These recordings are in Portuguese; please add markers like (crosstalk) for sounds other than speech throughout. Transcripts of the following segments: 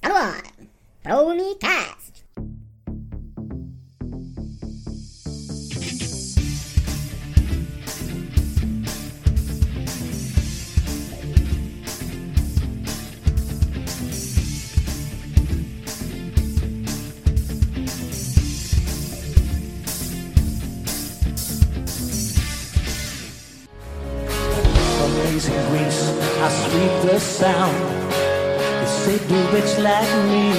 Come Star Wars Chromecast. Amazing grace, I sweep the sound do rich like me.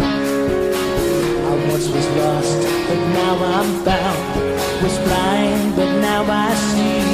I once was lost, but now I'm found. Was blind, but now I see.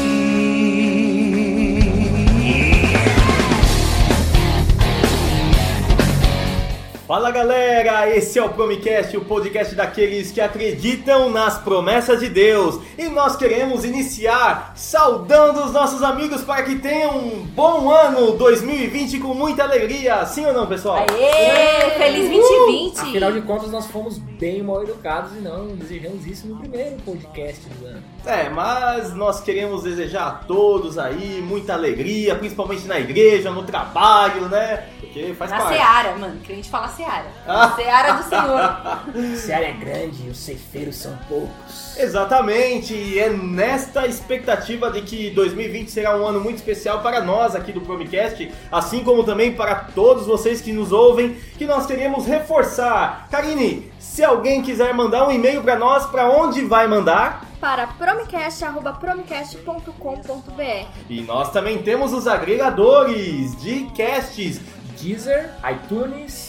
Fala galera, esse é o Promicast, o podcast daqueles que acreditam nas promessas de Deus. E nós queremos iniciar saudando os nossos amigos para que tenham um bom ano 2020 com muita alegria. Sim ou não, pessoal? Aê! Feliz 2020! Afinal de contas, nós fomos bem mal educados e não desejamos isso no primeiro podcast do ano. É, mas nós queremos desejar a todos aí muita alegria, principalmente na igreja, no trabalho, né? Porque faz Na parte. Seara, mano. Que a gente fala Seara. (laughs) Ah. Seara do Senhor. Se a área é grande e os ceifeiros são poucos. Exatamente, e é nesta expectativa de que 2020 será um ano muito especial para nós aqui do Promicast, assim como também para todos vocês que nos ouvem, que nós queremos reforçar. Karine, se alguém quiser mandar um e-mail para nós, para onde vai mandar? para promicast.promicast.com.br. E nós também temos os agregadores de casts. Deezer, iTunes,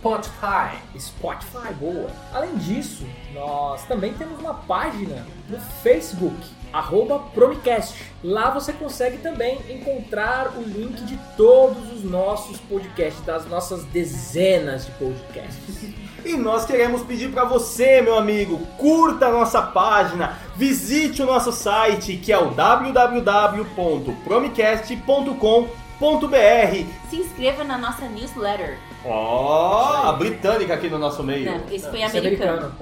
Spotify. Spotify, boa. Além disso, nós também temos uma página no Facebook, arroba Promicast. Lá você consegue também encontrar o link de todos os nossos podcasts, das nossas dezenas de podcasts. (laughs) E nós queremos pedir para você, meu amigo, curta a nossa página, visite o nosso site que é o www.promicast.com.br. Se inscreva na nossa newsletter. Ó, a britânica aqui no nosso meio. Não, esse foi é americano.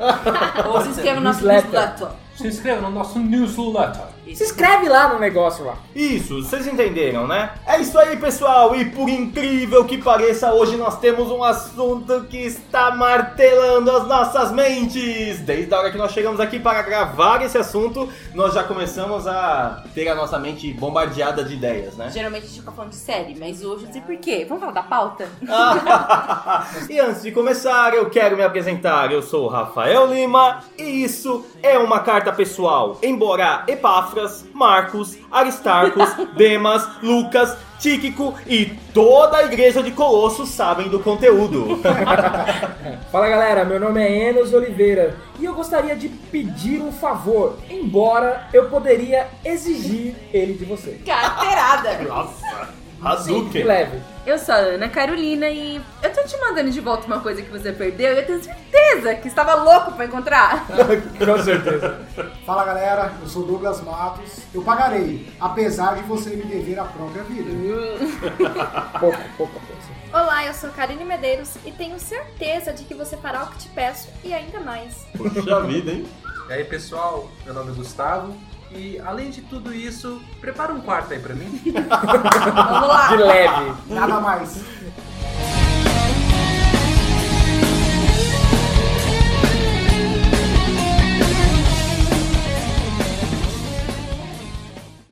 Ou se inscreva no nosso Newsletter. newsletter. Se inscreva no nosso newsletter. Se inscreve lá no negócio lá. Isso, vocês entenderam, né? É isso aí, pessoal. E por incrível que pareça, hoje nós temos um assunto que está martelando as nossas mentes. Desde a hora que nós chegamos aqui para gravar esse assunto, nós já começamos a ter a nossa mente bombardeada de ideias, né? Geralmente a gente fica falando de série, mas hoje eu não sei por quê. Vamos falar da pauta? (laughs) e antes de começar, eu quero me apresentar. Eu sou o Rafael Lima e isso é uma carta pessoal. Embora Epáfras, Marcos, Aristarcos, (laughs) Demas, Lucas, Tíquico e toda a igreja de Colosso sabem do conteúdo. (laughs) Fala galera, meu nome é Enos Oliveira e eu gostaria de pedir um favor, embora eu poderia exigir ele de você. Carteirada! Nossa, Hadouken. leve. Eu sou a Ana Carolina e eu tô te mandando de volta uma coisa que você perdeu e eu tenho certeza que estava louco pra encontrar. (laughs) Com certeza. Fala galera, eu sou Douglas Matos. Eu pagarei, apesar de você me dever a própria vida. (laughs) Pouco, pouco coisa. Olá, eu sou Karine Medeiros e tenho certeza de que você fará o que te peço e ainda mais. Puxa vida, hein? E aí, pessoal, meu nome é Gustavo. E além de tudo isso, prepara um quarto aí pra mim. (laughs) Vamos lá! De leve. Nada mais.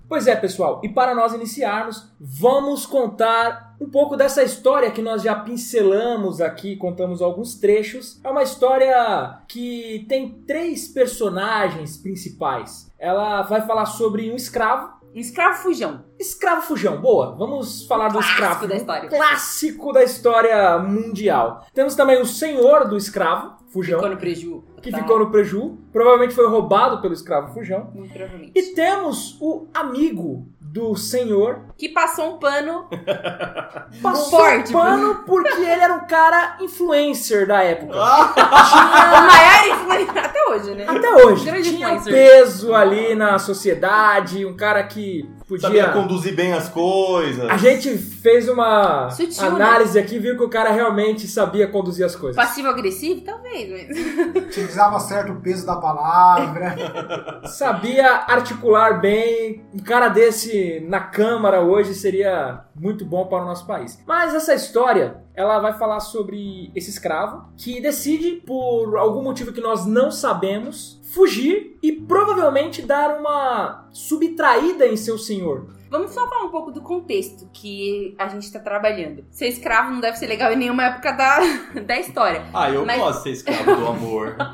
Pois é, pessoal, e para nós iniciarmos, vamos contar um pouco dessa história que nós já pincelamos aqui, contamos alguns trechos. É uma história que tem três personagens principais. Ela vai falar sobre um escravo. Escravo fujão. Escravo fujão, boa. Vamos falar do Clássico escravo. da história. Clássico da história mundial. Temos também o senhor do escravo, fujão, Ficou no preju. Que Tá? ficou no preju. Provavelmente foi roubado pelo escravo fujão. Muito provavelmente. E temos o amigo do senhor Que passou um pano (laughs) passou Forte, pano porque ele era um cara influencer da época. (laughs) o maior influência até hoje, né? Até hoje. Grande tinha um influencer. peso ali na sociedade, um cara que Sabia podia... conduzir bem as coisas. A gente fez uma Sutil, né? análise aqui, viu que o cara realmente sabia conduzir as coisas. Passivo-agressivo? Talvez, mas. (laughs) Utilizava certo o peso da palavra. (laughs) Sabia articular bem. Um cara desse na Câmara hoje seria muito bom para o nosso país. Mas essa história ela vai falar sobre esse escravo que decide, por algum motivo que nós não sabemos, fugir e provavelmente dar uma subtraída em seu senhor. Vamos só falar um pouco do contexto que a gente tá trabalhando. Ser escravo não deve ser legal em nenhuma época da, (laughs) da história. Ah, eu Mas- posso ser escravo do amor. (laughs)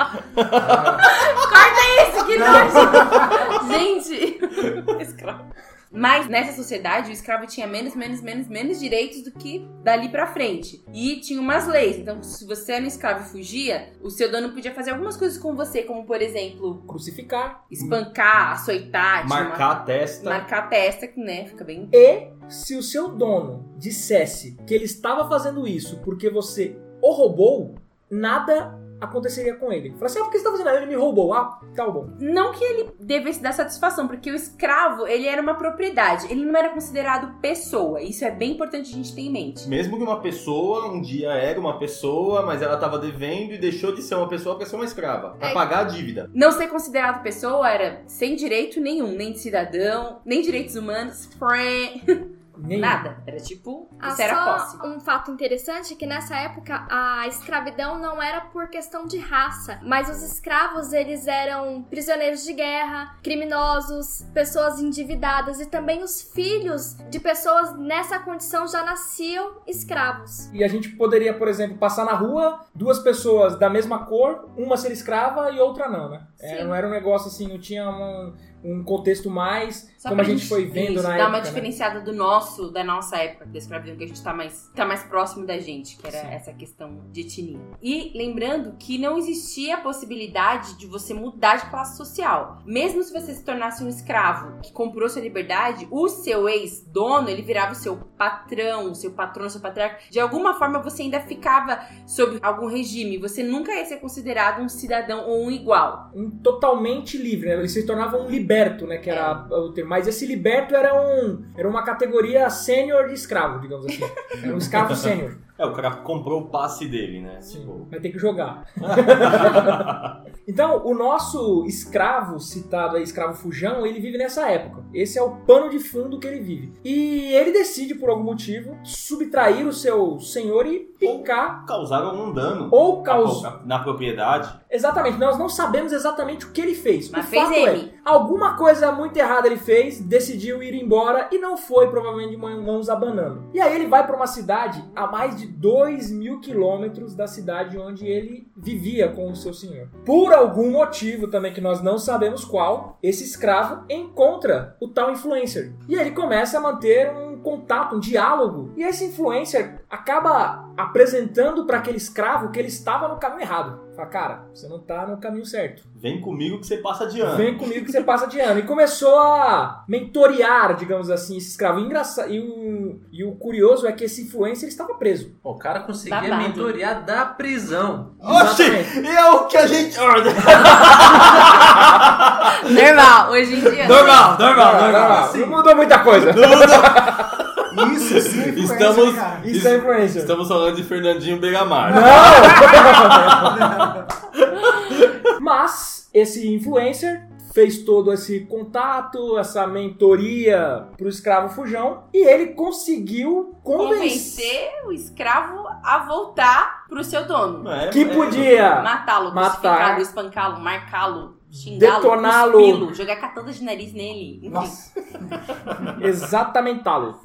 Isso, que nojo! Gente, (laughs) escravo. Mas nessa sociedade, o escravo tinha menos, menos, menos, menos direitos do que dali pra frente. E tinha umas leis. Então, se você era um escravo e fugia, o seu dono podia fazer algumas coisas com você, como, por exemplo, Crucificar. espancar, açoitar, tinha uma- Marcar a testa. marcar a testa, que né, fica bem E se o seu dono dissesse que ele estava fazendo isso porque você o roubou, nada aconteceria com ele. Fala assim, ah, por que você está fazendo? Ele me roubou. Ah, tá bom. Não que ele devesse dar satisfação, porque o escravo, ele era uma propriedade, ele não era considerado pessoa. Isso é bem importante a gente ter em mente. Mesmo que uma pessoa um dia era uma pessoa, mas ela tava devendo e deixou de ser uma pessoa pra ser uma escrava. Pra É. pagar a dívida. Não ser considerado pessoa era sem direito nenhum, nem de cidadão, nem direitos humanos, (laughs) Nem nada. Era tipo, Ah, isso era posse. só um fato interessante é que nessa época a escravidão não era por questão de raça, mas os escravos eles eram prisioneiros de guerra, criminosos, pessoas endividadas e também os filhos de pessoas nessa condição já nasciam escravos. E a gente poderia, por exemplo, passar na rua, duas pessoas da mesma cor, uma ser escrava e outra não, né? É, não era um negócio assim, não tinha um, um contexto mais Só como a pra gente foi vendo isso, na época. uma né? diferenciada do nosso, da nossa época da escravidão, que a gente tá mais, tá mais próximo da gente, que era Sim. essa questão de etnia. E lembrando que não existia a possibilidade de você mudar de classe social. Mesmo se você se tornasse um escravo que comprou sua liberdade, o seu ex-dono, ele virava o seu patrão, o seu patrono, o seu patriarca. De alguma forma você ainda ficava sob algum regime. Você nunca ia ser considerado um cidadão ou um igual. um totalmente livre, né? Ele se tornava um liberto, né? Que era o termo. Mas esse liberto era um era uma categoria sênior de escravo, digamos assim. Era um escravo sênior. (laughs) É, o cara comprou o passe dele, né? Tipo, Vai ter que jogar. (laughs) então, o nosso escravo citado aí, escravo fujão, ele vive nessa época. Esse é o pano de fundo que ele vive. E ele decide, por algum motivo, subtrair o seu senhor e picar causaram algum dano ou causar. na propriedade. Exatamente, nós não sabemos exatamente o que ele fez. Mas o fez fato ele. é, alguma coisa muito errada ele fez, decidiu ir embora e não foi, provavelmente, de mãos abanando. E aí ele vai para uma cidade a mais de 2 mil quilômetros da cidade onde ele vivia com o seu senhor. Por algum motivo também que nós não sabemos qual, esse escravo encontra o tal influencer. E ele começa a manter um contato, um diálogo. E esse influencer acaba apresentando para aquele escravo que ele estava no caminho errado. Fala, cara, você não tá no caminho certo. Vem comigo que você passa de ano. Vem comigo que você passa de ano. E começou a mentorear, digamos assim, esse escravo. E, engraça- e, o, e o curioso é que esse influencer ele estava preso. O cara conseguia Babado. mentorear da prisão. Oxi! Exatamente. É o que a gente. Normal, hoje em dia. normal, normal, Não, normal. não, não mudou muita coisa. Isso sim, é influência, Estamos, né, cara? Isso é influencer. estamos falando de Fernandinho Begamar. (laughs) Mas esse influencer fez todo esse contato, essa mentoria pro escravo fujão e ele conseguiu convencer convencer o escravo a voltar pro seu dono. É, que é. podia Matá-lo, Matar. espancá-lo, marcá-lo, xingá-lo, Detoná-lo. jogar catada de nariz nele. Enfim. Nossa. (laughs) Exatamentá-lo.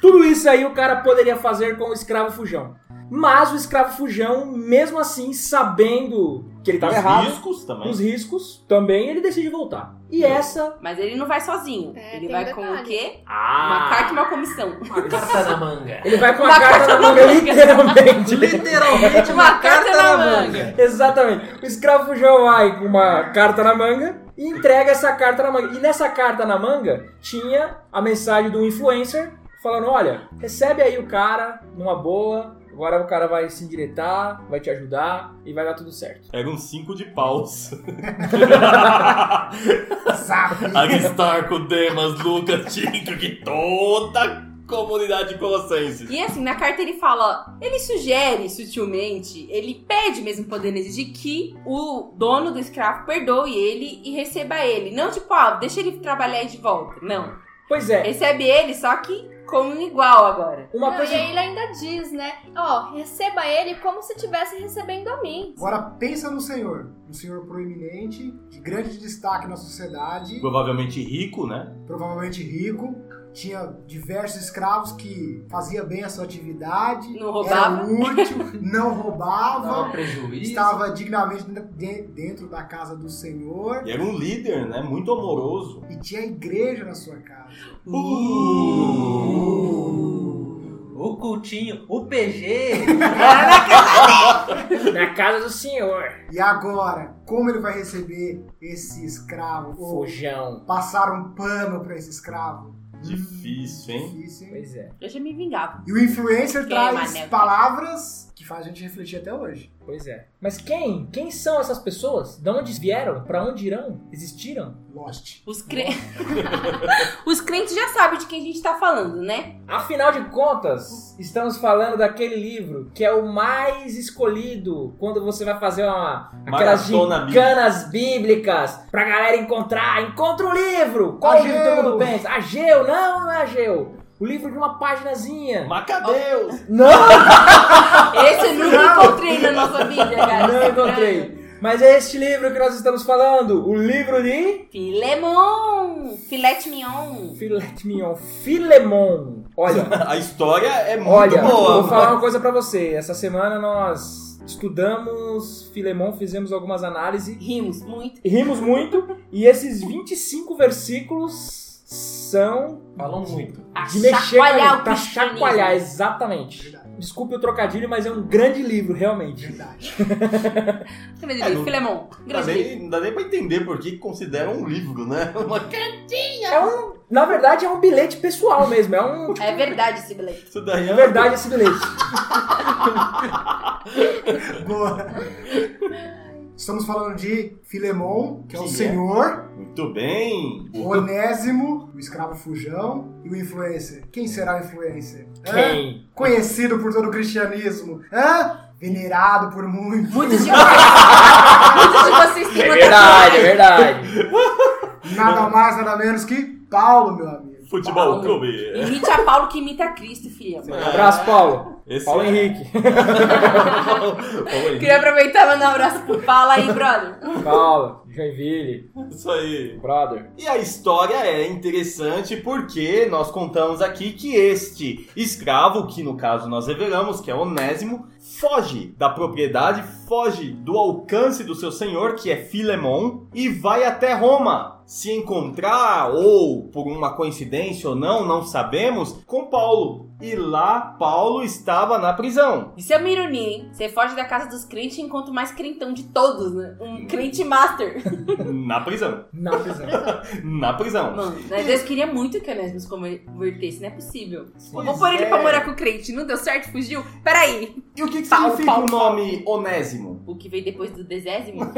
Tudo isso aí o cara poderia fazer com o escravo fujão. Mas o escravo fujão, mesmo assim, sabendo que ele estava Os errado, riscos também. os riscos, também ele decide voltar. E essa. Mas ele não vai sozinho. É, ele vai com o quê? Ah! Uma carta e uma comissão. Uma carta na (laughs) manga. Ele vai com a Uma carta carta na manga, manga. literalmente. (laughs) Literalmente Uma carta na manga. Exatamente. O escravo fujão vai com uma carta na manga e entrega essa carta na manga. E nessa carta na manga tinha a mensagem do influencer falando: olha, recebe aí o cara numa boa. Agora o cara vai se endireitar, vai te ajudar e vai dar tudo certo. Pega uns 5 de paus. Aristarco, Demas, Lucas, Tinto, que toda a comunidade colossense. E assim, na carta ele fala, ele sugere sutilmente, ele pede mesmo podendo exigir que o dono do escravo perdoe ele e receba ele. Não tipo, ah, deixa ele trabalhar aí de volta. Não. Pois é, Recebe ele, só que como um igual agora. Uma Não, coisa E aí ele ainda diz, né? Ó, receba ele como se estivesse recebendo a mim. Agora pensa no senhor. Um senhor proeminente, de grande destaque na sociedade, Provavelmente rico, né? provavelmente rico. Tinha diversos escravos que fazia bem a sua atividade. Não roubava. Era útil, não roubava. Dava prejuízo. Estava dignamente de- dentro da casa do Senhor E era um líder, né? Muito amoroso. e tinha igreja na sua casa. O cultinho, o PG. (laughs) na casa do senhor. E agora, como ele vai receber esse escravo? Fujão. passar um pano para esse escravo? Difícil, hein? Difícil, hein? Pois é, Eu já me vingava. E o influencer Quem, traz Manel? palavras que faz a gente refletir até hoje. pois é. Mas quem? Quem são essas pessoas? De onde vieram? Pra onde irão? Existiram? Lost. Os, cre... (laughs) Os crentes já sabem de quem a gente tá falando, né? Afinal de contas, estamos falando daquele livro que é o mais escolhido quando você vai fazer uma aquelas Maratona gincana bíblicas pra galera encontrar. Encontra o livro! Qual Ageu! livro todo mundo pensa? Ageu! Não, não é Ageu! O livro de uma páginazinha. Macabeus! Não! (laughs) Esse eu nunca encontrei na nossa vida, cara. Não encontrei. Mas é este livro que nós estamos falando. O livro de Filemon! Filete mignon! Filet Mignon. Filemon. Olha, (laughs) A história é muito olha, boa. vou falar uma coisa pra você. Essa semana nós estudamos Filemon, fizemos algumas análises, Rimos muito. rimos muito e esses 25 versículos são Falam muito. A de mexer com chacoalhar o pra chacoalhar, exatamente. Verdade. Desculpe o trocadilho, mas é um grande livro, realmente. Verdade. (laughs) É, não- Filemon. Não dá, Grande livro. nem, não dá nem pra entender por que consideram um livro, né? (laughs) Uma... É um, na verdade, é um bilhete pessoal mesmo. É um, (laughs) É verdade esse bilhete. Isso daí é verdade esse bilhete. Boa. Estamos falando de Filemon, que é o Que é? senhor, Muito bem. o Onésimo, o escravo fujão, e o influencer. Quem será o influencer? Hã? Quem? Conhecido por todo o cristianismo. Hã? Venerado por muitos. Muitos de (laughs) vocês. Muitos de vocês têm É uma verdade, é tatuagem. verdade. Nada mais, nada menos que Paulo, meu amigo. Futebol Paulo. Clube. Imite a Paulo que imita a Cristo, filha. Um abraço, Paulo. Esse Paulo é- Henrique. (laughs) Paulo Henrique. Queria aproveitar e mandar um abraço pro Paulo aí, brother. Paulo, Joinville, Isso aí. brother. E a história é interessante porque nós contamos aqui que este escravo, que no caso nós revelamos, que é Onésimo, foge da propriedade, foge do alcance do seu senhor, que é Filemon, e vai até Roma se encontrar, ou por uma coincidência ou não, não sabemos, com Paulo. E lá Paulo estava na prisão. Isso é uma ironia, hein? Você foge da casa dos crentes e encontra o mais crentão de todos, né? Um crente master. (laughs) Na prisão. Na prisão. (laughs) Na prisão. Mano, né? Deus queria muito que o Onésimo se convertesse, não é possível. Pois Vou pôr ele é. pra morar com o crente, não deu certo, fugiu? Peraí. E o que, que Paulo, significa Paulo, o nome Onésimo? O que veio depois do desésimo? (laughs)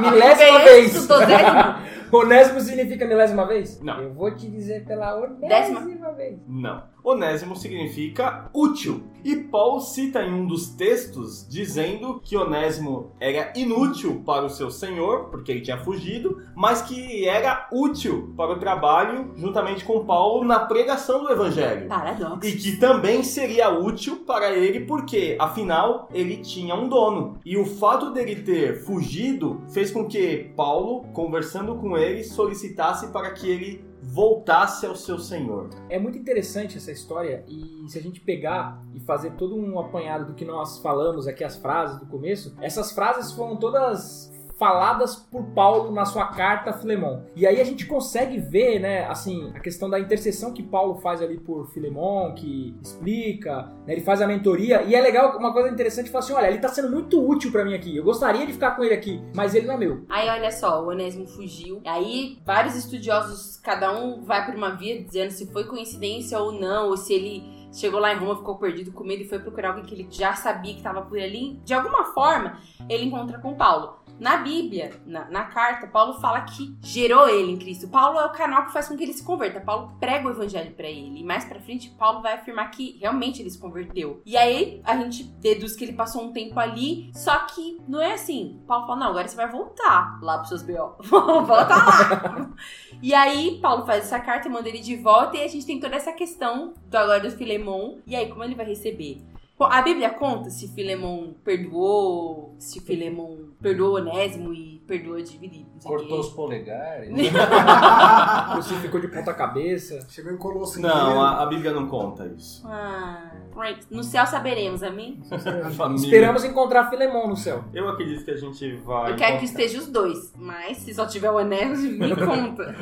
milésima vez. do dozésimo? Onésimo significa milésima vez? Não. Eu vou te dizer pela Décima. onésima vez. Não. Onésimo significa útil. E Paulo cita em um dos textos dizendo que Onésimo era inútil para o seu senhor, porque ele tinha fugido, mas que era útil para o trabalho juntamente com Paulo na pregação do evangelho. Paradoxo. E que também seria útil para ele porque, afinal, ele tinha um dono. E o fato dele ter fugido fez com que Paulo, conversando com ele, solicitasse para que ele voltasse ao seu senhor. É muito interessante essa história e se a gente pegar e fazer todo um apanhado do que nós falamos aqui, as frases do começo, essas frases foram todas faladas por Paulo na sua carta a Filemon. E aí a gente consegue ver, né, assim, a questão da intercessão que Paulo faz ali por Filemon, que explica, né, ele faz a mentoria, e é legal, uma coisa interessante, falar assim, olha, ele tá sendo muito útil pra mim aqui, eu gostaria de ficar com ele aqui, mas ele não é meu. Aí olha só, o Onésimo fugiu. Aí vários estudiosos, cada um vai por uma via dizendo se foi coincidência ou não, ou se ele chegou lá em Roma, ficou perdido com medo e foi procurar alguém que ele já sabia que estava por ali. De alguma forma, ele encontra com Paulo. Na Bíblia, na, na carta, Paulo fala que gerou ele em Cristo. Paulo é o canal que faz com que ele se converta. Paulo prega o evangelho pra ele. E mais pra frente, Paulo vai afirmar que realmente ele se converteu. E aí, a gente deduz que ele passou um tempo ali, só que não é assim. Paulo fala, não, agora você vai voltar lá pros seus B.O. (laughs) Volta lá. E aí, Paulo faz essa carta, manda ele de volta, e a gente tem toda essa questão do agora do Filemon. E aí, como ele vai receber? A Bíblia conta se Filemon perdoou, se Filemon perdoou Onésimo e perdoou Dividido. Cortou os polegares. (laughs) Crucificou de ponta cabeça. Chegou em Colosso Não, a, a Bíblia não conta isso. Ah, right. No céu saberemos, amém? (laughs) Esperamos encontrar Filemon no céu. Eu acredito que a gente vai. Eu quero que encontrar. esteja os dois, mas se só tiver o Onésimo, me (laughs) conta.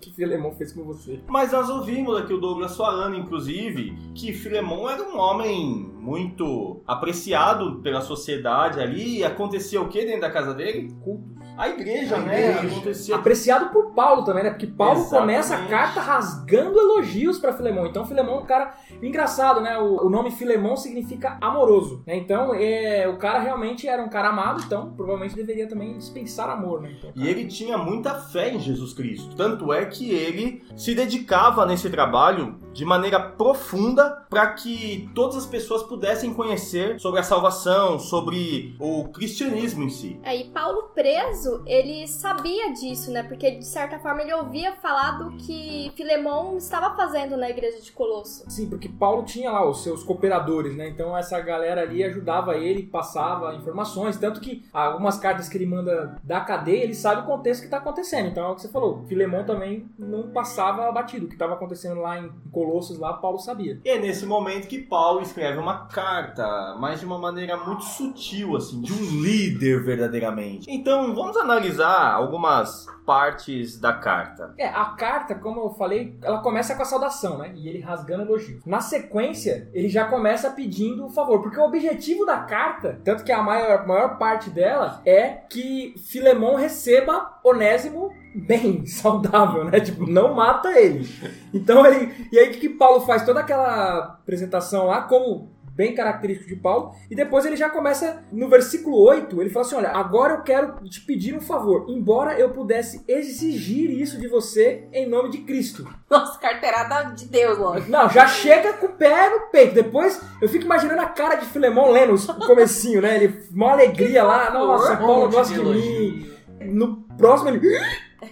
Que Filemon fez com você? Mas nós ouvimos aqui o Douglas falando, inclusive, que Filemon era um homem muito apreciado pela sociedade ali. E acontecia o que dentro da casa dele? Cultos. A igreja, A né? igreja. Acontecia. Apreciado por Paulo também, né? Porque Paulo Exatamente. começa a carta rasgando elogios pra Filemon. Então Filemon é um cara engraçado, né? O, o nome Filemon significa amoroso. né? Então é, o cara realmente era um cara amado, então provavelmente deveria também dispensar amor, né? Então, E ele tinha muita fé em Jesus Cristo. Tanto é que ele se dedicava nesse trabalho de maneira profunda para que todas as pessoas pudessem conhecer sobre a salvação, sobre o cristianismo em si. É, e Paulo preso, ele sabia disso, né? Porque de certa forma ele ouvia falar do que Filemon estava fazendo na igreja de Colosso. Sim, porque Paulo tinha lá os seus cooperadores, né? Então essa galera ali ajudava ele, passava informações. Tanto que algumas cartas que ele manda da cadeia, ele sabe o contexto que está acontecendo. Então é o que você falou. Filemão também não passava batido. O que estava acontecendo lá em Colossos, lá, Paulo sabia. E é nesse momento que Paulo escreve uma carta, mas de uma maneira muito sutil, assim, de um líder verdadeiramente. Então vamos analisar algumas partes da carta. É, a carta, como eu falei, ela começa com a saudação, né? E ele rasgando elogio. Na sequência, ele já começa pedindo um favor, porque o objetivo da carta, tanto que a maior, maior parte dela é que Filemon receba Onésimo bem, (laughs) saudável, né? Tipo, não mata ele. Então ele. E aí o que, que Paulo faz? Toda aquela apresentação lá, como bem característico de Paulo, e depois ele já começa no versículo 8, ele fala assim: Olha, agora eu quero te pedir um favor, embora eu pudesse exigir isso de você em nome de Cristo. Nossa, carteirada de Deus, lógico. Não, já chega com o pé no peito. Depois eu fico imaginando a cara de Filemão lendo o comecinho, né? Ele, uma alegria lá, nossa, Paulo gosta de de mim. No próximo ele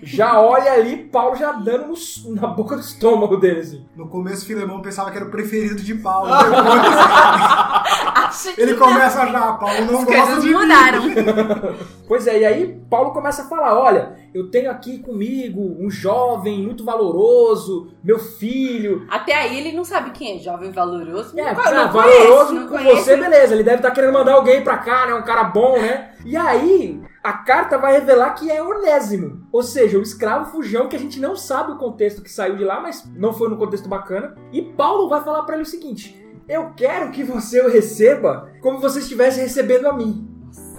já olha ali, Paulo já dando no- na boca do estômago dele, assim. No começo, Filemão pensava que era o preferido de Paulo. Ah. Depois, (laughs) Acho que ele não. começa já, Paulo não As gosta coisas de mim. mudaram. (laughs) Pois é, e aí Paulo começa a falar: olha, eu tenho aqui comigo um jovem muito valoroso, meu filho. Até aí ele não sabe quem é jovem valoroso. É, não, não, valoroso não com você, beleza. Ele deve estar querendo mandar alguém pra cá, né? Um cara bom, né? E aí, a carta vai revelar que é Onésimo. Ou seja, o escravo fujão que a gente não sabe o contexto que saiu de lá, mas não foi no contexto bacana. E Paulo vai falar pra ele o seguinte: Eu quero que você o receba como você estivesse recebendo a mim.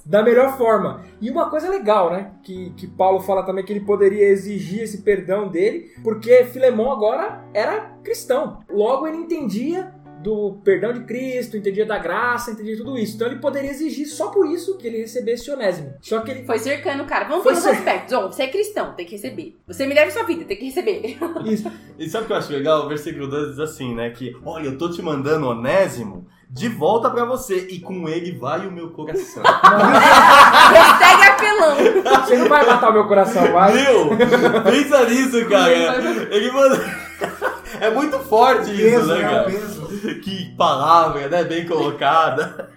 Da melhor forma. E uma coisa legal, né? Que, que Paulo fala também que ele poderia exigir esse perdão dele, porque Filemão agora era cristão. Logo ele entendia do perdão de Cristo, entendia da graça, entendia tudo isso. Então ele poderia exigir só por isso que ele recebesse Onésimo. Só que ele. Foi cercando o cara. Vamos Foi pelos cer- aspectos. Ó, você é cristão, tem que receber. Você me deve sua vida, tem que receber. (laughs) Isso. E sabe o que eu acho legal? O versículo 2 diz assim, né? Que, olha, eu tô te mandando Onésimo de volta pra você, e com ele vai o meu coração. (laughs) Hashtag apelão. Você não vai matar o meu coração, vai. Meu, pensa nisso, cara. Ele manda... (laughs) É muito forte isso, Peso, né, né? cara? Peso. (laughs) Que palavra, né? Bem colocada.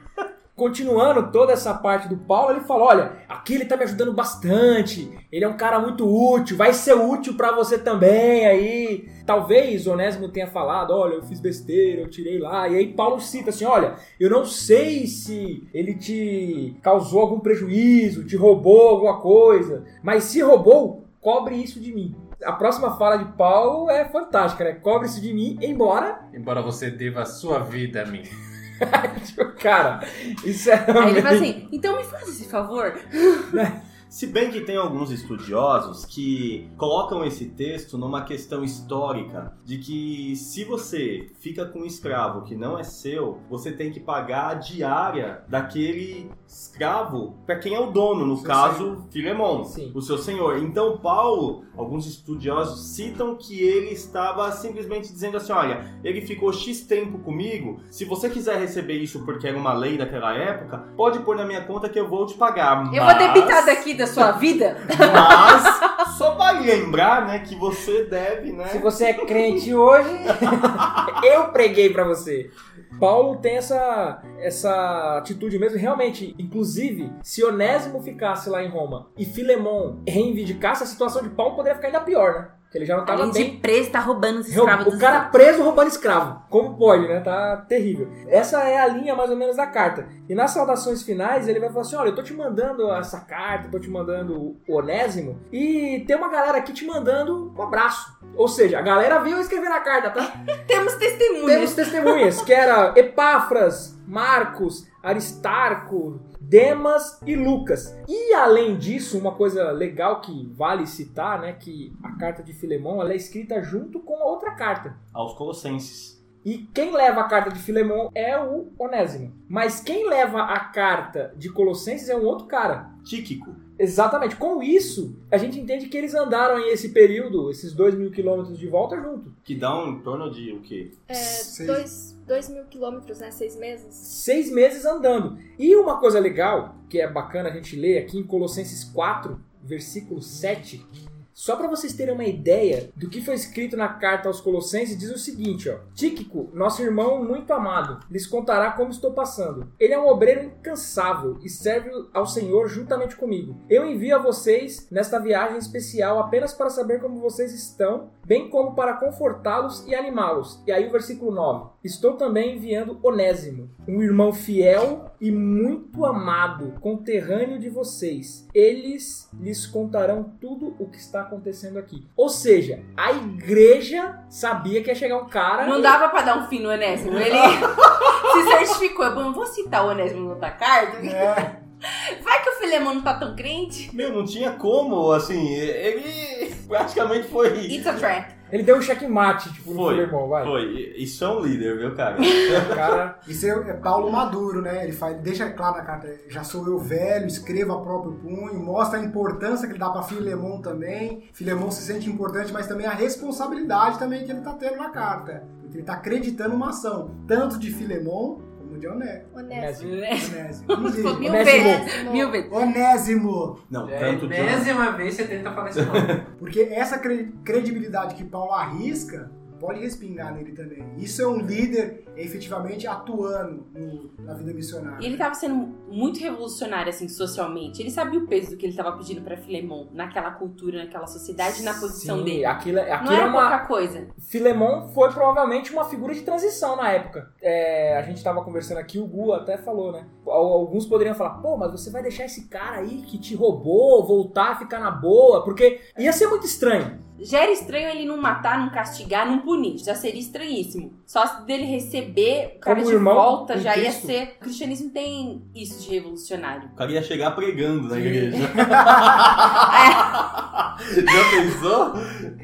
Continuando toda essa parte do Paulo, ele fala: Olha, aqui ele tá me ajudando bastante. Ele é um cara muito útil, vai ser útil pra você também aí. Talvez Onésimo tenha falado: Olha, eu fiz besteira, eu tirei lá. E aí Paulo cita assim: Olha, eu não sei se ele te causou algum prejuízo, te roubou alguma coisa, mas se roubou, cobre isso de mim. A próxima fala de Paulo é fantástica, né? Cobre isso de mim, embora. Embora você deva a sua vida a mim. (laughs) Cara, isso é. Aí ele fala assim: então me faz esse favor. (laughs) Se bem que tem alguns estudiosos que colocam esse texto numa questão histórica de que se você fica com um escravo que não é seu, você tem que pagar a diária daquele escravo para quem é o dono, no Seu caso, Filemon, Sim. o seu senhor. Então Paulo, alguns estudiosos citam que ele estava simplesmente dizendo assim, olha, ele ficou X tempo comigo, se você quiser receber isso porque era uma lei daquela época, pode pôr na minha conta que eu vou te pagar. Eu Mas- vou debitar daqui da sua vida. Mas, só para lembrar, né, que você deve, né? Se você é crente hoje, (laughs) eu preguei pra você. Paulo tem essa, essa atitude mesmo, realmente. Inclusive, se Onésimo ficasse lá em Roma e Filemon reivindicasse, a situação de Paulo poderia ficar ainda pior, né? Porque ele já não tava Além bem de preso, tá roubando os escravos o cara outros. preso roubando escravo. Como pode, né? Tá terrível. Essa é a linha mais ou menos da carta. E nas saudações finais ele vai falar assim: olha, eu tô te mandando essa carta, tô te mandando o Onésimo, e tem uma galera aqui te mandando um abraço. Ou seja, a galera viu escrever na carta, tá? (laughs) Temos testemunhas. Temos testemunhas, que era Epáfras, Marcos, Aristarco, Demas e Lucas. E além disso, uma coisa legal que vale citar, né, que a carta de Filemão ela é escrita junto com a outra carta. Aos Colossenses. E quem leva a carta de Filemão é o Onésimo. Mas quem leva a carta de Colossenses é um outro cara. Tíquico. Exatamente. Com isso, a gente entende que eles andaram em esse período, esses dois mil quilômetros de volta junto. Que dá um em torno de o quê? É, Seis. dois, dois mil quilômetros, né? Seis meses. seis meses andando. E uma coisa legal, que é bacana a gente ler aqui em Colossenses 4, versículo 7, só para vocês terem uma ideia do que foi escrito na carta aos Colossenses, diz o seguinte, ó: Tíquico, nosso irmão muito amado, lhes contará como estou passando. Ele é um obreiro incansável e serve ao Senhor juntamente comigo. Eu envio a vocês nesta viagem especial apenas para saber como vocês estão, bem como para confortá-los e animá-los. E aí o versículo 9: Estou também enviando Onésimo, um irmão fiel e muito amado, conterrâneo de vocês. Eles lhes contarão tudo o que está acontecendo aqui. Ou seja, a igreja sabia que ia chegar um cara. Não e- dava pra dar um fim no Onésimo. Ele (laughs) se certificou. Eu não vou citar o Onésimo na outra carta. É, Vai que o Filemão não tá tão crente. Meu, não tinha como, assim, ele praticamente foi. It's a trap. Ele deu um checkmate, tipo, no Foi, Filemão, vai. foi. Isso é um líder, viu, cara? O cara. (laughs) isso é, é Paulo Maduro, né? Ele faz, deixa claro na carta, já sou eu velho, escreva a próprio punho, mostra a importância que ele dá pra Filemon também. Filemon se sente importante, mas também a responsabilidade também que ele tá tendo na carta. Porque ele tá acreditando uma ação, tanto de Filemon como de Oné- Onésimo. Onésimo. (laughs) Mil Onésimo. vezes. Mil vezes. Onésimo! Não, É tanto de. enésima vez você tenta falar esse nome. (laughs) Porque essa cre- credibilidade que Paulo arrisca pode respingar nele também. Isso é um líder efetivamente atuando no- na vida missionária. E ele tava sendo muito revolucionário, assim, socialmente. Ele sabia o peso do que ele tava pedindo pra Filemon naquela cultura, naquela sociedade, na posição Sim, dele. Aquilo, Não aquilo era é uma. pouca coisa. Filemon foi provavelmente uma figura de transição na época. É, a gente tava conversando aqui, o Gu até falou, né? Al- Alguns poderiam falar, pô, mas você vai deixar esse cara aí que te roubou voltar a ficar na boa, porque ia ser muito estranho. Já era estranho ele não matar, não castigar, não punir. Já seria estranhíssimo. Só dele receber o cara Como de irmão volta já ia Cristo. ser. O cristianismo tem isso de revolucionário. O cara ia chegar pregando na igreja. (laughs) (laughs) Já pensou?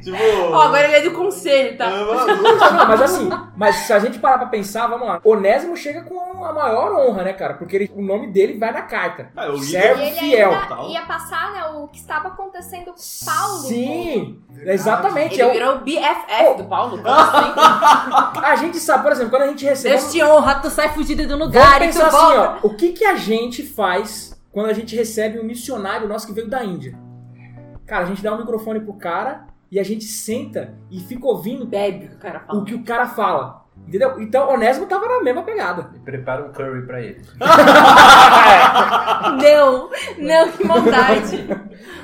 Tipo. Ó, agora ele é do conselho, tá? é (laughs) mas assim, mas se a gente parar pra pensar, vamos lá. Onésimo chega com a maior honra, né, cara? Porque ele- o nome dele vai na carta. Ah, eu li- Servo E ele fiel. ainda tal. ia passar, né, o que estava acontecendo com Paulo. Sim, Verdade. Exatamente. Ele É o- virou o BFF Oh. do Paulo. Assim? a gente sabe, por exemplo, quando a gente recebe. Deus te honra, tu sai fugido do Vamos lugar e tu assim, volta. ó. O que, que a gente faz quando a gente recebe um missionário nosso que veio da Índia? Cara, a gente dá um microfone pro cara e a gente senta e fica ouvindo Bebe o que o cara fala. o que o cara fala. Entendeu? Então, Onésimo tava na mesma pegada. E prepara um curry pra ele. (laughs) Não, não, que maldade.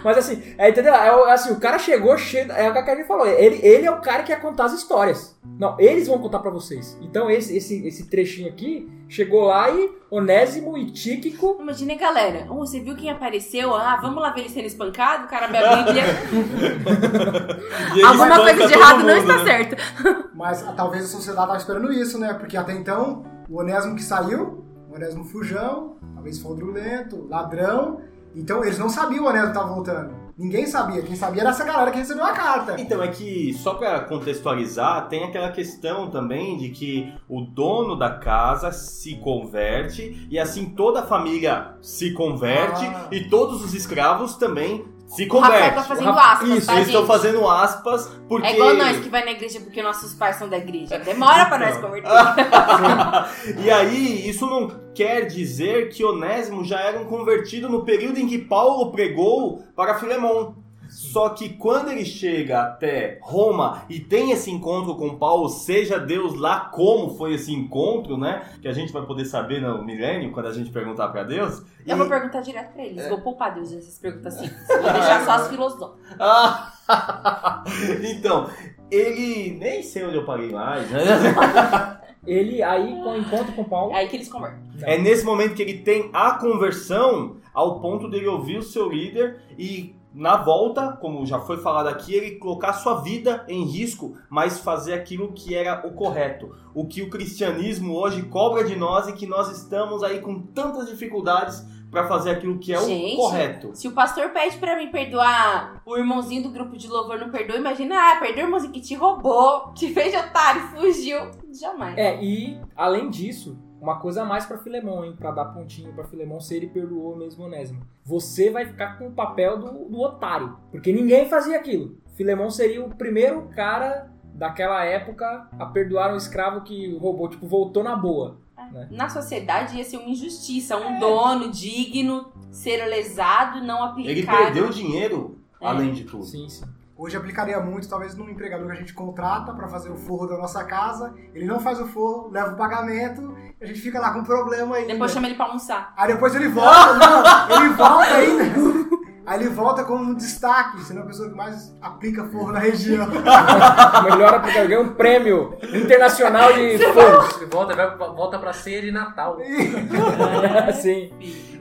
Mas assim, é, entendeu? É, o- assim, o cara chegou cheio. É o que a gente falou. Ele, ele é o cara que quer contar as histórias. Não, eles vão contar pra vocês. Então, esse, esse, esse trechinho aqui chegou lá e Onésimo e Tíquico. Imagina, galera. Oh, você viu quem apareceu? Ah, vamos lá ver ele sendo espancado? O cara abre a Bíblia. (laughs) E Alguma coisa de errado não mundo, está né? certa. Mas ah, talvez a sociedade tava esperando isso, né? Porque até então, o Onésimo que saiu, o Onésimo fujão, talvez fraudulento, ladrão, Então eles não sabiam o Onésimo estava voltando. Ninguém sabia. Quem sabia era essa galera que recebeu a carta. Então, é que, só pra contextualizar, tem aquela questão também de que o dono da casa se converte e assim toda a família se converte Ah. e todos os escravos também se O Rafael tá fazendo aspas, Isso, tá, eles estão fazendo aspas porque... É igual nós que vai na igreja porque nossos pais são da igreja. Demora pra nós Então. converter. (laughs) e aí, isso não quer dizer que Onésimo já era um convertido no período em que Paulo pregou para Filemão. Só que quando ele chega até Roma e tem esse encontro com Paulo, seja Deus lá como foi esse encontro, né? Que a gente vai poder saber no milênio, quando a gente perguntar para Deus. Eu E- vou perguntar direto pra eles. Vou poupar Deus essas perguntas simples. (laughs) Vou deixar só as filosóficas. Ah! (laughs) então, ele. Nem sei onde eu parei mais, né? (laughs) Ele aí, com o encontro com Paulo, É aí que eles convertem. É nesse momento que ele tem a conversão ao ponto dele ouvir o seu líder e na volta, como já foi falado aqui, ele colocar sua vida em risco, mas fazer aquilo que era o correto. O que o cristianismo hoje cobra de nós e que nós estamos aí com tantas dificuldades para fazer aquilo que é Gente, o correto. Se o pastor pede pra mim perdoar o irmãozinho do grupo de louvor não perdoa, imagina, ah, perdoa o irmãozinho que te roubou, te fez de otário, fugiu. Jamais. É, e além disso, uma coisa a mais pra Filemão, hein? Pra dar pontinho pra Filemão se ele perdoou mesmo Onésimo. Você vai ficar com o papel do, do otário. Porque ninguém fazia aquilo. Filemão seria o primeiro cara daquela época a perdoar um escravo que roubou, tipo, voltou na boa. né? Na sociedade ia ser uma injustiça, um dono digno ser lesado, não aplicado. Ele perdeu dinheiro, É. além de tudo. Sim, sim. Hoje aplicaria muito, talvez, num empregador que a gente contrata para fazer o forro da nossa casa. Ele não faz o forro, leva o pagamento, e a gente fica lá com problema ainda. Depois chama ele pra almoçar. Aí depois ele volta, não, ele volta ainda. (laughs) Aí ele volta como um destaque, sendo a pessoa que mais aplica forro na região. (laughs) Melhor aplicador, ganhou um prêmio internacional de forros. Ele volta, vai, volta pra ceia de Natal. (laughs) (laughs) Sim.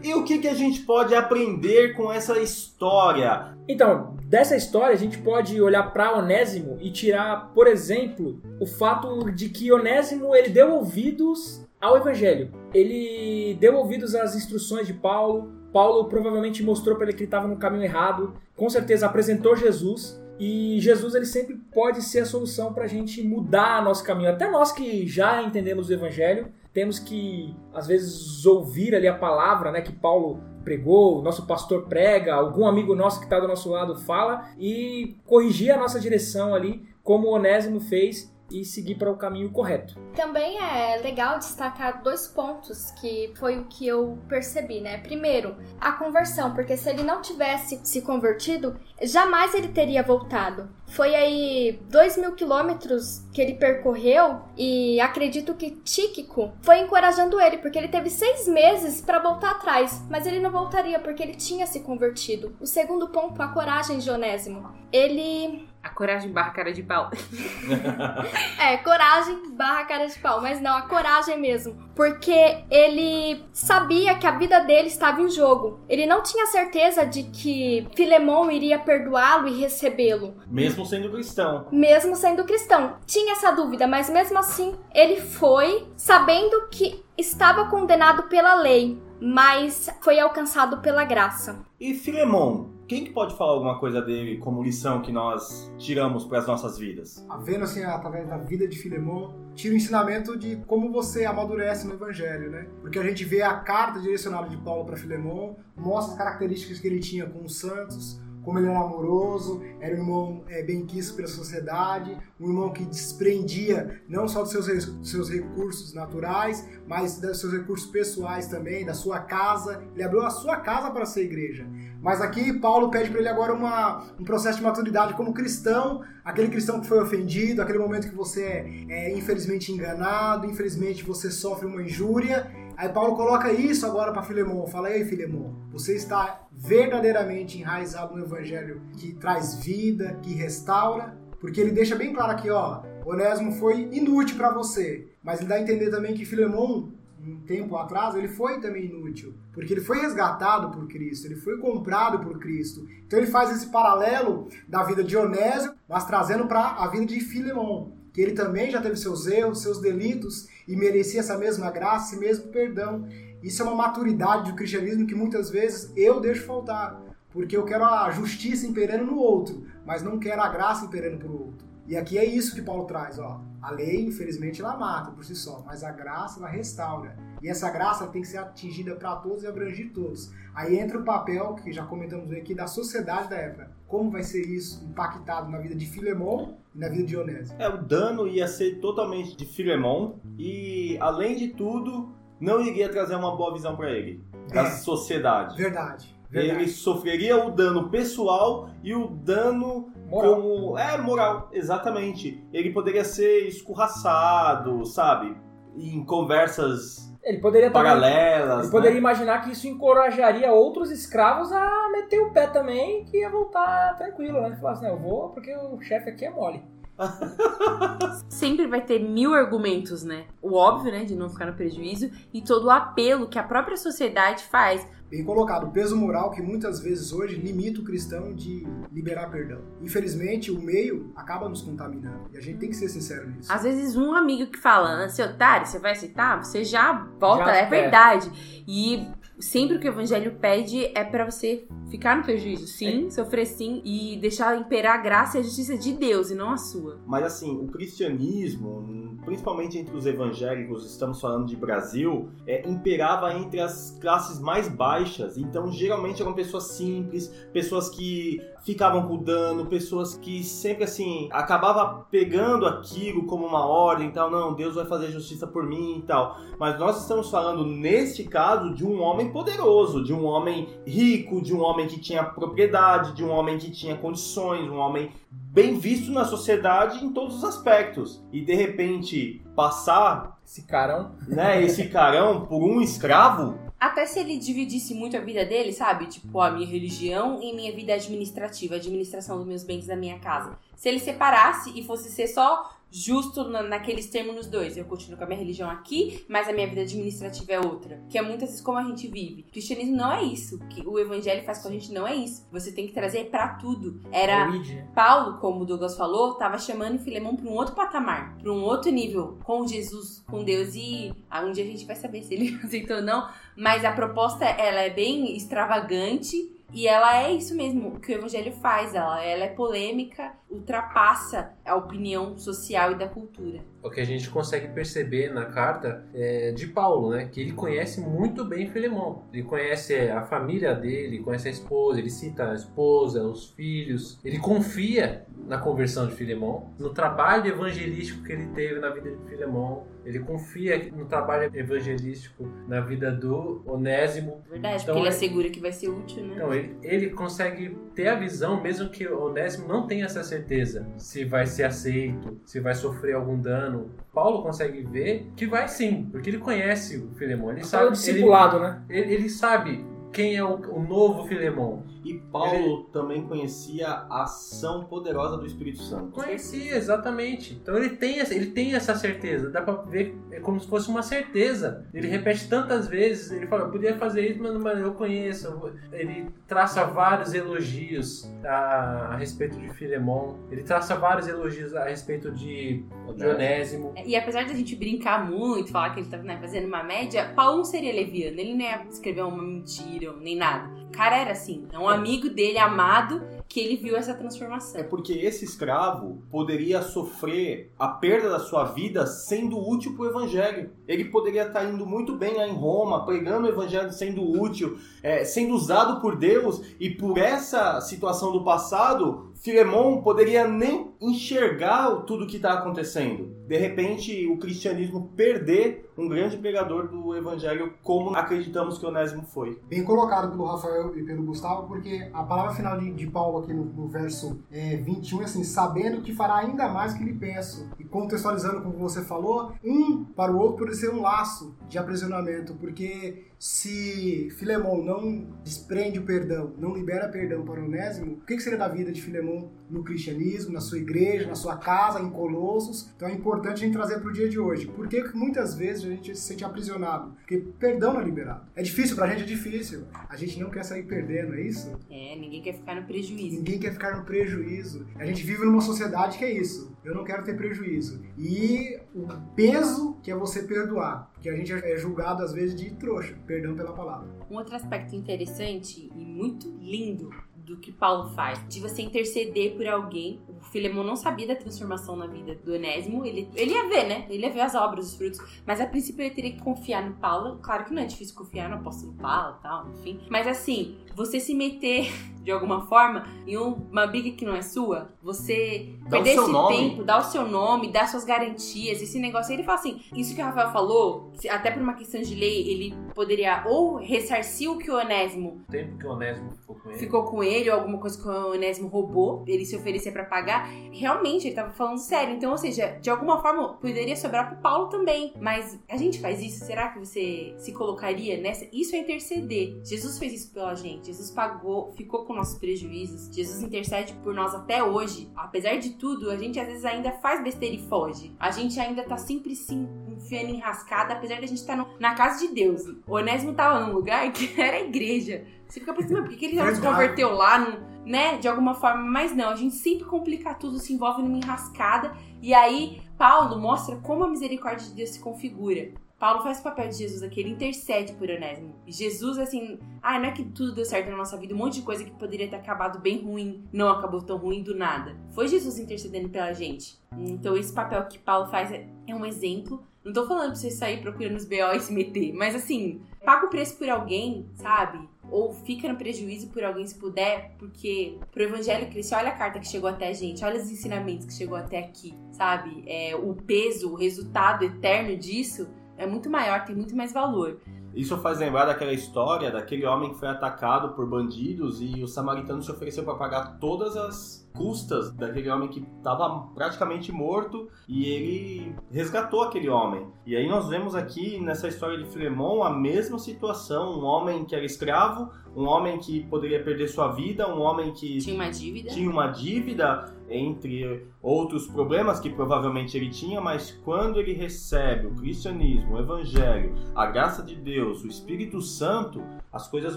E o que, que a gente pode aprender com essa história? Então, dessa história a gente pode olhar para Onésimo e tirar, por exemplo, o fato de que Onésimo ele deu ouvidos ao evangelho. Ele deu ouvidos às instruções de Paulo. Paulo provavelmente mostrou para ele que ele estava no caminho errado. Com certeza apresentou Jesus. E Jesus ele sempre pode ser a solução para a gente mudar nosso caminho. Até nós que já entendemos o evangelho, temos que às vezes ouvir ali a palavra, né, que Paulo pregou, nosso pastor prega, algum amigo nosso que está do nosso lado fala e corrigir a nossa direção ali, como Onésimo fez e seguir para o caminho correto. Também é legal destacar dois pontos que foi o que eu percebi, né? Primeiro, a conversão, porque se ele não tivesse se convertido, jamais ele teria voltado. Foi aí dois mil quilômetros que ele percorreu e acredito que Tíquico foi encorajando ele, porque ele teve seis meses para voltar atrás, mas ele não voltaria porque ele tinha se convertido. O segundo ponto, a coragem de Onésimo. Ele A coragem barra cara de pau. (laughs) é, coragem barra cara de pau, mas não, a coragem mesmo. Porque ele sabia que a vida dele estava em jogo. Ele não tinha certeza de que Filemão iria perdoá-lo e recebê-lo, Mesmo sendo cristão. mesmo sendo cristão. Tinha essa dúvida, mas mesmo assim ele foi sabendo que estava condenado pela lei, mas foi alcançado pela graça. E Filemon, quem que pode falar alguma coisa dele como lição que nós tiramos para as nossas vidas? Vendo assim, através da vida de Filemão, tira o ensinamento de como você amadurece no evangelho, né? Porque a gente vê a carta direcionada de Paulo para Filemão, mostra as características que ele tinha com os santos, como ele era amoroso, era um irmão é, bem quisto pela sociedade, um irmão que desprendia não só dos seus, seus recursos naturais, mas dos seus recursos pessoais também, da sua casa. Ele abriu a sua casa para ser igreja. Mas aqui Paulo pede para ele agora uma, um processo de maturidade como cristão, aquele cristão que foi ofendido, aquele momento que você é, é infelizmente enganado, infelizmente você sofre uma injúria. Aí Paulo coloca isso agora para Filemão. Fala, ei Filemão, você está verdadeiramente enraizado no evangelho que traz vida, que restaura, porque ele deixa bem claro aqui, ó, Onésimo foi inútil para você, mas ele dá a entender também que Filemão um tempo atrás, ele foi também inútil, porque ele foi resgatado por Cristo, ele foi comprado por Cristo. Então ele faz esse paralelo da vida de Onésio, mas trazendo para a vida de Filemão, que ele também já teve seus erros, seus delitos e merecia essa mesma graça, esse mesmo perdão. Isso é uma maturidade do cristianismo que muitas vezes eu deixo faltar. Porque eu quero a justiça imperando no outro, mas não quero a graça imperando pro outro. E aqui é isso que Paulo traz, ó. A lei, infelizmente, ela mata por si só, mas a graça, ela restaura. E essa graça tem que ser atingida para todos e abranger todos. Aí entra o papel, que já comentamos aqui, da sociedade da época. Como vai ser isso impactado na vida de Filemon e na vida de? É, o dano ia ser totalmente de Filemon e, além de tudo, não iria trazer uma boa visão para ele da É. sociedade. Verdade. verdade. Ele sofreria o dano pessoal e o dano Moral. como. É, moral, exatamente. Ele poderia ser escorraçado, sabe? Em conversas Ele poderia paralelas. Ele poderia né? imaginar que isso encorajaria outros escravos a meter o pé também, que ia voltar tranquilo, né? Falasse, não, eu vou porque o chefe aqui é mole. (laughs) Sempre vai ter mil argumentos, né? O óbvio, né, de não ficar no prejuízo e todo o apelo que a própria sociedade faz. Bem colocado, o peso moral que muitas vezes hoje limita o cristão de liberar perdão. Infelizmente, o meio acaba nos contaminando. E a gente tem que ser sincero nisso. Às vezes um amigo que fala, "Ah, seu otário, você vai aceitar? Você já volta, Já é é. verdade. E sempre o que o evangelho pede é pra você ficar no prejuízo, sim, sofrer sim e deixar imperar a graça e a justiça de Deus e não a sua. Mas assim, o cristianismo, principalmente entre os evangélicos, estamos falando de Brasil, é, imperava entre as classes mais baixas. Então, geralmente eram pessoas simples, pessoas que ficavam dano, pessoas que sempre assim acabava pegando aquilo como uma ordem tal, não, Deus vai fazer justiça por mim e tal. Mas nós estamos falando neste caso de um homem poderoso, de um homem rico, de um homem que tinha propriedade, de um homem que tinha condições, um homem bem visto na sociedade em todos os aspectos. E de repente passar, Esse carão. né, esse carão por um escravo, Até se ele dividisse muito a vida dele, sabe? Tipo, a minha religião e minha vida administrativa, a administração dos meus bens da minha casa. Se ele separasse e fosse ser só justo na- naqueles termos dois. Eu continuo com a minha religião aqui, mas a minha vida administrativa é outra. Que é muitas vezes como a gente vive. O cristianismo não é isso. O que o evangelho faz com a gente não é isso. Você tem que trazer pra tudo. Era? Paulo, como o Douglas falou, estava chamando Filemão para um outro patamar, para um outro nível, com Jesus, com Deus. E ah, um dia a gente vai saber se ele (laughs) aceitou ou não. Mas a proposta, ela é bem extravagante. E ela é isso mesmo, que o evangelho faz. Ela, ela é polêmica, ultrapassa a opinião social e da cultura. O que a gente consegue perceber na carta é de Paulo, né? Que ele conhece muito bem Filemão. Ele conhece a família dele, conhece a esposa, ele cita a esposa, os filhos. Ele confia na conversão de Filemão, no trabalho evangelístico que ele teve na vida de Filemão. Ele confia no trabalho evangelístico na vida do Onésimo. Verdade, Então, porque ele é- assegura que vai ser útil, né? Então, ele, ele consegue ter a visão, mesmo que o Onésimo não tenha essa certeza se vai ser aceito, se vai sofrer algum dano. Paulo consegue ver que vai sim, porque ele conhece o Filemão. Ele Sabe o sabe, ele, discipulado, né? ele, ele sabe quem é o, o novo Filemão. E Paulo também conhecia a ação poderosa do Espírito Santo. Conhecia, exatamente. Então ele tem, essa- ele tem essa certeza. Dá pra ver, é como se fosse uma certeza. Ele repete tantas vezes, ele fala, eu podia fazer isso, mas, mas eu conheço. Eu vou-" Ele traça vários elogios a, a respeito de Filemon. Ele traça vários elogios a respeito de, de Onésimo. E apesar da gente brincar muito, falar que ele tá né, fazendo uma média, Paulo não seria leviano. Ele não ia escrever uma mentira nem nada. O cara era assim, é um amigo dele amado que ele viu essa transformação. É porque esse escravo poderia sofrer a perda da sua vida sendo útil para o evangelho. Ele poderia estar indo muito bem lá em Roma, pregando o evangelho, sendo útil, é, sendo usado por Deus, e por essa situação do passado, Filemon poderia nem enxergar o- tudo que está acontecendo. De repente, o cristianismo perder um grande pregador do evangelho, como acreditamos que Onésimo foi. Bem colocado pelo Rafael e pelo Gustavo, porque a palavra final de, de Paulo aqui no, no verso é, 21 é assim, sabendo que fará ainda mais que lhe peço. E contextualizando como você falou, um para o outro pode ser um laço de aprisionamento, porque se Filemon não desprende o perdão, não libera perdão para Onésimo, o que, seria da vida de Filemon no cristianismo, na sua igreja, na sua casa, em Colossos? Então é importante a gente trazer para o dia de hoje. Por que muitas vezes a gente se sente aprisionado? Porque perdão não é liberado. É difícil, pra gente é difícil. A gente não quer sair perdendo, é isso? É, ninguém quer ficar no prejuízo. Ninguém quer ficar no prejuízo. A gente vive numa sociedade que é isso. Eu não quero ter prejuízo. E o peso que é você perdoar. Porque a gente é julgado, às vezes, de trouxa. Perdão pela palavra. Um outro aspecto interessante e muito lindo do que Paulo faz, de você interceder por alguém. O Filemão não sabia da transformação na vida do Onésimo, ele, ele ia ver, né? Ele ia ver as obras, os frutos, mas a princípio ele teria que confiar no Paulo. Claro que não é difícil confiar no apóstolo Paulo e tal, enfim. Mas assim, você se meter de alguma forma em uma briga que não é sua, você Dá perder esse nome. tempo, dar o seu nome, dar suas garantias, esse negócio aí, ele fala assim, isso que o Rafael falou, até por uma questão de lei, ele poderia ou ressarcir o que o Onésimo O tempo que o Onésimo ficou com ele. ficou com ele ou alguma coisa que o Onésimo roubou, ele se oferecer pra pagar, realmente ele tava falando sério. Então, ou seja, de alguma forma poderia sobrar pro Paulo também. Mas a gente faz isso? Será que você se colocaria nessa? Isso é interceder. Jesus fez isso pela gente. Jesus pagou, ficou com nossos prejuízos. Jesus intercede por nós até hoje. Apesar de tudo, a gente às vezes ainda faz besteira e foge. A gente ainda tá sempre se enfiando em rascada, apesar de a gente estar no- na casa de Deus. O Onésimo tava num lugar que (laughs) era a igreja. Você fica pensando, mas por que, que ele não se converteu lá, no- né? De alguma forma. Mas não, a gente sempre complica tudo, se envolve numa enrascada. E aí, Paulo mostra como a misericórdia de Deus se configura. Paulo faz o papel de Jesus aqui, ele intercede por Onésimo. Jesus, assim, ah, não é que tudo deu certo na nossa vida, um monte de coisa que poderia ter acabado bem ruim, não acabou tão ruim do nada. Foi Jesus intercedendo pela gente. Então, esse papel que Paulo faz é, é um exemplo. Não tô falando pra você sair procurando os BO e se meter, mas assim, paga o preço por alguém, sabe? Ou fica no prejuízo por alguém se puder, porque pro evangelho crescer, olha a carta que chegou até a gente, olha os ensinamentos que chegou até aqui, sabe? É, o peso, o resultado eterno disso é muito maior, tem muito mais valor. Isso faz lembrar daquela história daquele homem que foi atacado por bandidos e o samaritano se ofereceu para pagar todas as custas daquele homem que estava praticamente morto e ele resgatou aquele homem. E aí nós vemos aqui nessa história de Filemão a mesma situação, um homem que era escravo, um homem que poderia perder sua vida, um homem que Tinha uma dívida. tinha uma dívida, entre outros problemas que provavelmente ele tinha, mas quando ele recebe o cristianismo, o evangelho, a graça de Deus, o Espírito Santo, as coisas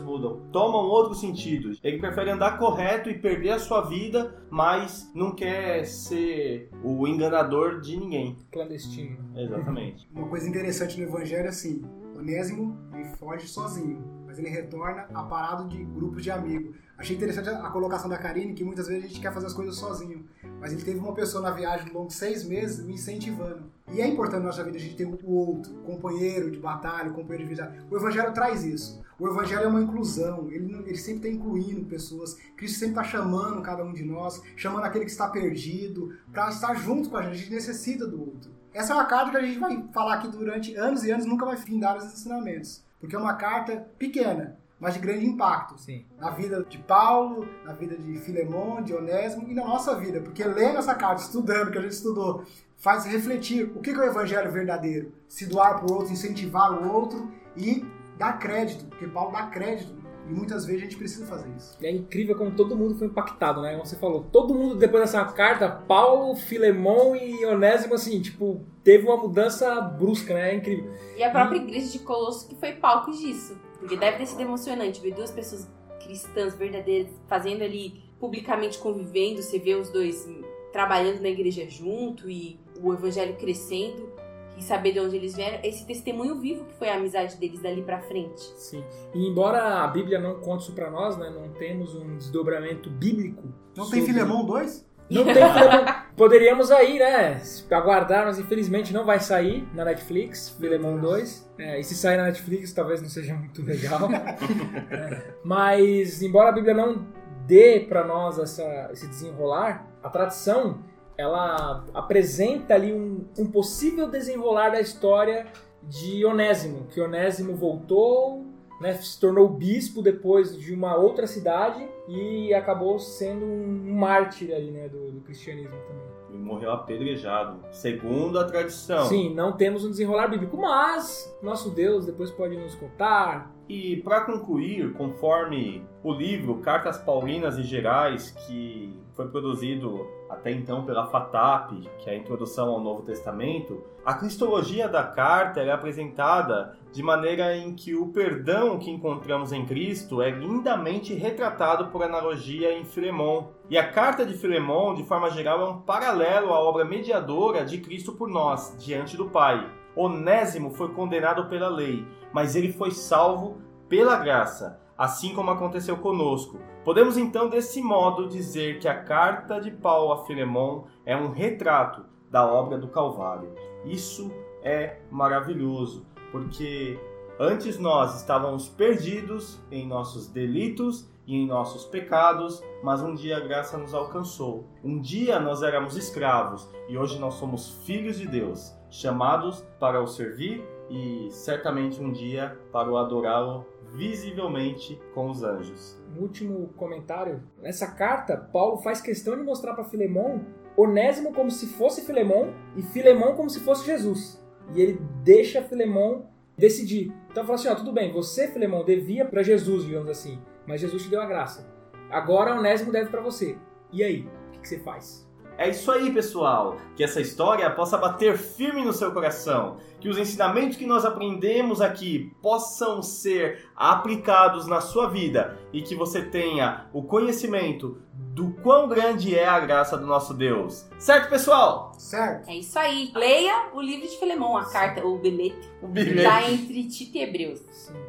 mudam, tomam outro sentido. Ele prefere andar correto e perder a sua vida, mas não quer ser o enganador de ninguém. Clandestino. Exatamente. (laughs) Uma coisa interessante no Evangelho é assim: Onésimo ele foge sozinho, mas ele retorna aparado de grupos de amigos. Achei interessante a colocação da Karine, que muitas vezes a gente quer fazer as coisas sozinho, mas ele teve uma pessoa na viagem ao longo de seis meses me incentivando. E é importante na nossa vida a gente ter o outro, o companheiro de batalha, o companheiro de vida. O Evangelho traz isso. O Evangelho é uma inclusão, ele, ele sempre está incluindo pessoas. Cristo sempre está chamando cada um de nós, chamando aquele que está perdido, para estar junto com a gente. A gente necessita do outro. Essa é uma carta que a gente vai falar aqui durante anos e anos, nunca vai findar os ensinamentos. Porque é uma carta pequena, mas de grande impacto. Sim. Na vida de Paulo, na vida de Filemon, de Onésimo e na nossa vida. Porque lendo essa carta, estudando, que a gente estudou, faz refletir o que que é o evangelho verdadeiro. Se doar para o outro, incentivar o outro e dar crédito. Porque Paulo dá crédito. E muitas vezes a gente precisa fazer isso. E é incrível como todo mundo foi impactado, né? Como você falou, todo mundo depois dessa carta, Paulo, Filemon e Onésimo, assim, tipo, teve uma mudança brusca, né? É incrível. E a própria igreja de Colosso que foi palco disso. Porque deve ter sido emocionante ver duas pessoas cristãs verdadeiras fazendo ali, publicamente convivendo, você vê os dois trabalhando na igreja junto e o evangelho crescendo e saber de onde eles vieram. Esse testemunho vivo que foi a amizade deles dali pra frente. Sim. E embora a Bíblia não conte isso pra nós, né? Não temos um desdobramento bíblico. Não tem sobre- Filemão 2? Não tem Filemão. (laughs) Poderíamos aí, né? Aguardar, mas infelizmente não vai sair na Netflix, Filemão 2. É, e se sair na Netflix, talvez não seja muito legal. (laughs) É, Mas, embora a Bíblia não dê pra nós essa, esse desenrolar, a tradição ela apresenta ali um, um possível desenrolar da história de Onésimo, que Onésimo voltou, né, se tornou bispo depois de uma outra cidade e acabou sendo um mártir ali, né, do, do cristianismo também. Ele morreu apedrejado, segundo a tradição. Sim, não temos um desenrolar bíblico, mas nosso Deus depois pode nos contar. E para concluir, conforme o livro Cartas Paulinas e Gerais, que foi produzido até então pela FATAP, que é a introdução ao Novo Testamento, a cristologia da carta é apresentada de maneira em que o perdão que encontramos em Cristo é lindamente retratado por analogia em Filemão. E a carta de Filemão, de forma geral, é um paralelo à obra mediadora de Cristo por nós, diante do Pai. Onésimo foi condenado pela lei, mas ele foi salvo pela graça, assim como aconteceu conosco. Podemos então, desse modo, dizer que a carta de Paulo a Filemão é um retrato da obra do Calvário. Isso é maravilhoso, porque antes nós estávamos perdidos em nossos delitos e em nossos pecados, mas um dia a graça nos alcançou. Um dia nós éramos escravos e hoje nós somos filhos de Deus, chamados para o servir e certamente um dia para o adorá-lo visivelmente com os anjos. Um último comentário. Nessa carta, Paulo faz questão de mostrar para Filemão Onésimo como se fosse Filemão e Filemão como se fosse Jesus. E ele deixa Filemão decidir. Então fala assim, ó, tudo bem, você, Filemão, devia para Jesus, digamos assim, mas Jesus te deu a graça. Agora Onésimo deve para você. E aí, o que, que você faz? É isso aí, pessoal. Que essa história possa bater firme no seu coração. Que os ensinamentos que nós aprendemos aqui possam ser aplicados na sua vida e que você tenha o conhecimento do quão grande é a graça do nosso Deus. Certo, pessoal? Certo. É isso aí. Leia o livro de Filemão, a carta, o bilhete. O que Tá entre Tito e Hebreus.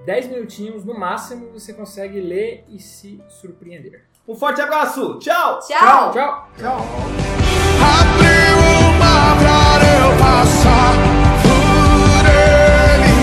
Dez minutinhos no máximo você consegue ler e se surpreender. Um forte abraço. Tchau. Tchau. Tchau! Tchau. O mar pra eu passar por ele.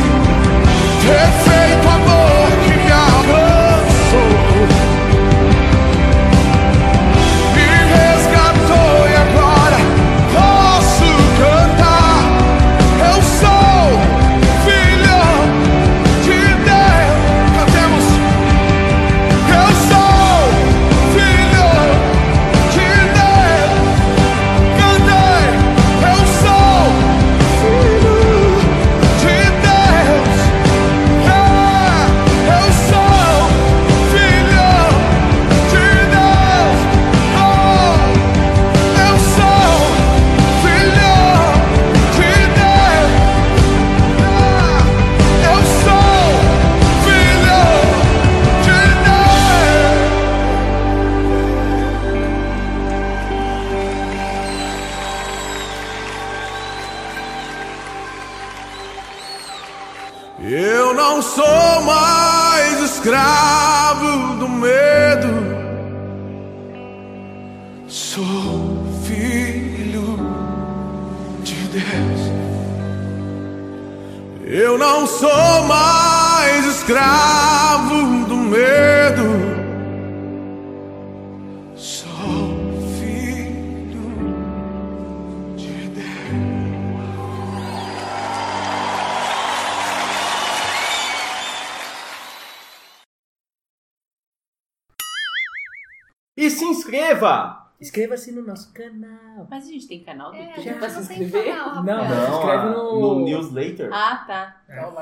Inscreva. Inscreva-se no nosso canal. Mas a gente tem canal do É, YouTube já pra se não tem inscrever? canal, Não, Rafael. Se inscreve ah, no- no newsletter. Ah, tá.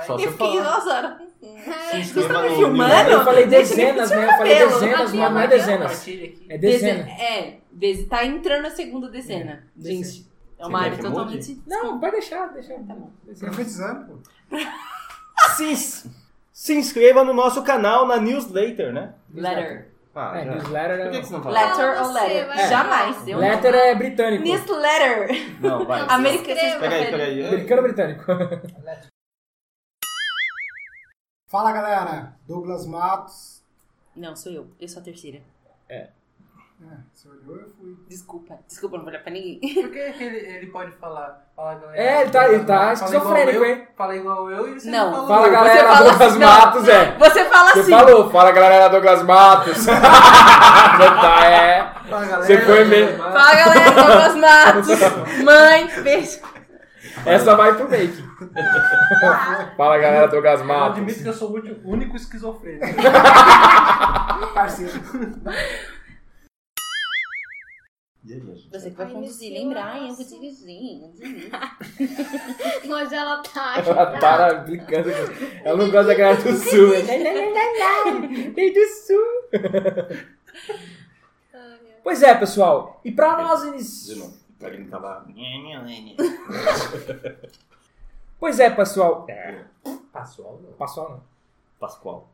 Só Eu fiquei, falar. nossa, hora. Se inscreva me filmando? Eu falei dezenas, né? Eu falei dezenas, mas não é dezenas. É dezena. Deze- É, deze- tá entrando a segunda dezena. Dezena. Gente, é uma área totalmente. Não, vai deixar, deixa. Tá bom. Profetizando, pô. Se, se inscreva no nosso canal na newsletter, né? Letter. Ah, É, já. newsletter Por que, que é... você não fala? Letter ou letter? vai. Jamais. Eu Letter não. é britânico. Newsletter. Não, vai. (laughs) Americano. inscreva. Peraí, peraí. Americano britânico. Fala galera, Douglas Matos. Não, sou eu. Eu sou a terceira. É, você olhou, eu fui. Desculpa. Desculpa, não vou olhar pra ninguém. Por que, ele, ele pode falar? Fala, galera. É, ele tá- ele tá Fala esquizofrênico, hein? Fala igual eu e você Não, não, Fala Você galera, fala Douglas assim, não. Matos, é. Você fala Você assim. falou, fala galera Douglas Matos. (laughs) Você tá, é. Fala, galera. Você foi mesmo. Fala galera, Douglas Matos. (laughs) Mãe, beijo. Essa vai pro make. Fala galera Douglas Eu Matos. admito que eu sou o único- único esquizofrênico. (laughs) Parceiro. E aí, gente? Você que vai Ai, conduzir, lembrar, hein? Eu vou dirigir. dirigir. (laughs) Mas ela tá. (laughs) Ela para brincando. Ela não gosta da galera do sul. Vem do sul. Pois é, pessoal. E pra nós quem tava. Pois é, pessoal. Passou, não. Pessoal não. Pascoal.